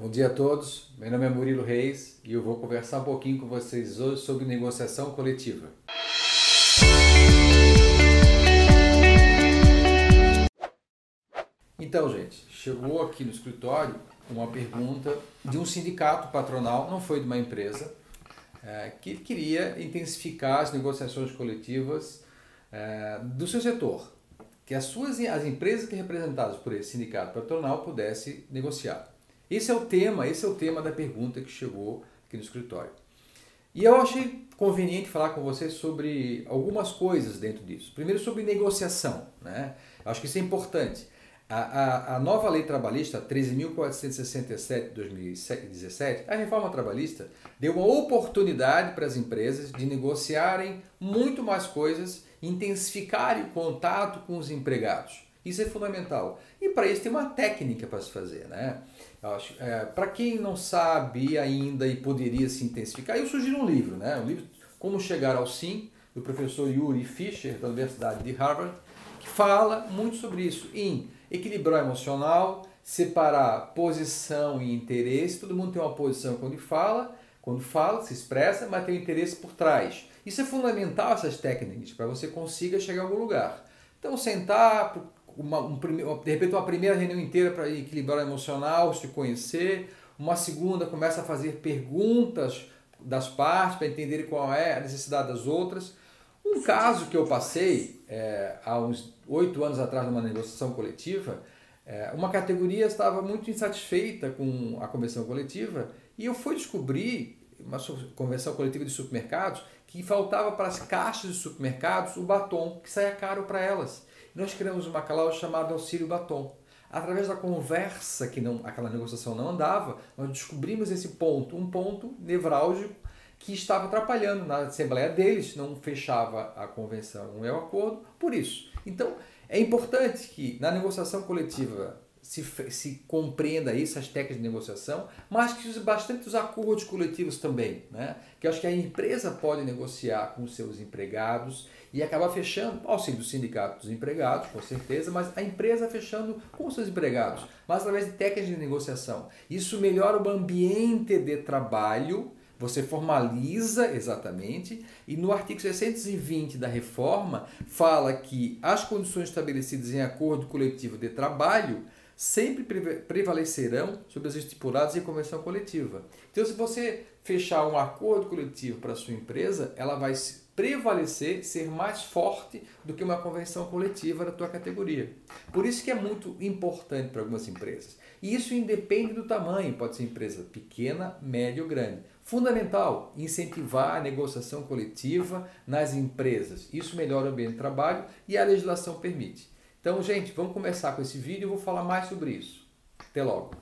Bom dia a todos, meu nome é Murilo Reis e eu vou conversar um pouquinho com vocês hoje sobre negociação coletiva. Então, gente, chegou aqui no escritório uma pergunta de um sindicato patronal, não foi de uma empresa, é, que queria intensificar as negociações coletivas é, do seu setor, que as suas as empresas que representadas por esse sindicato patronal pudessem negociar. Esse é o tema, esse é o tema da pergunta que chegou aqui no escritório. E eu achei conveniente falar com vocês sobre algumas coisas dentro disso. Primeiro sobre negociação, né? Acho que isso é importante. A, a, a nova lei trabalhista 13.467 de 2017, a reforma trabalhista, deu uma oportunidade para as empresas de negociarem muito mais coisas, intensificarem o contato com os empregados. Isso é fundamental. E para isso tem uma técnica para se fazer. Né? É, para quem não sabe ainda e poderia se intensificar, eu sugiro um livro, né? um livro Como Chegar ao Sim, do professor Yuri Fischer, da Universidade de Harvard, que fala muito sobre isso, em equilibrar emocional, separar posição e interesse. Todo mundo tem uma posição quando fala, quando fala, se expressa, mas tem um interesse por trás. Isso é fundamental, essas técnicas, para você consiga chegar a algum lugar. Então, sentar, uma, um, de repente, uma primeira reunião inteira para equilibrar o emocional, se conhecer, uma segunda começa a fazer perguntas das partes para entender qual é a necessidade das outras. Um caso que eu passei é, há uns oito anos atrás numa negociação coletiva, é, uma categoria estava muito insatisfeita com a convenção coletiva e eu fui descobrir, uma convenção coletiva de supermercados, que faltava para as caixas de supermercados o batom, que saia caro para elas. Nós criamos uma cláusula chamada auxílio batom. Através da conversa, que não, aquela negociação não andava, nós descobrimos esse ponto, um ponto nevrálgico que estava atrapalhando na Assembleia deles, não fechava a convenção, não é o acordo, por isso. Então, é importante que na negociação coletiva se, se compreenda isso, as técnicas de negociação, mas que use bastante os acordos coletivos também. Né? Que eu acho que a empresa pode negociar com os seus empregados e acabar fechando, auxílio do sindicato dos empregados, com certeza, mas a empresa fechando com os seus empregados, mas através de técnicas de negociação. Isso melhora o ambiente de trabalho você formaliza exatamente, e no artigo 620 da reforma fala que as condições estabelecidas em acordo coletivo de trabalho sempre prevalecerão sobre as estipuladas em convenção coletiva. Então, se você fechar um acordo coletivo para sua empresa, ela vai prevalecer, ser mais forte do que uma convenção coletiva da tua categoria. Por isso que é muito importante para algumas empresas. E isso independe do tamanho, pode ser empresa pequena, média ou grande. Fundamental incentivar a negociação coletiva nas empresas. Isso melhora o ambiente de trabalho e a legislação permite. Então, gente, vamos começar com esse vídeo e vou falar mais sobre isso. Até logo!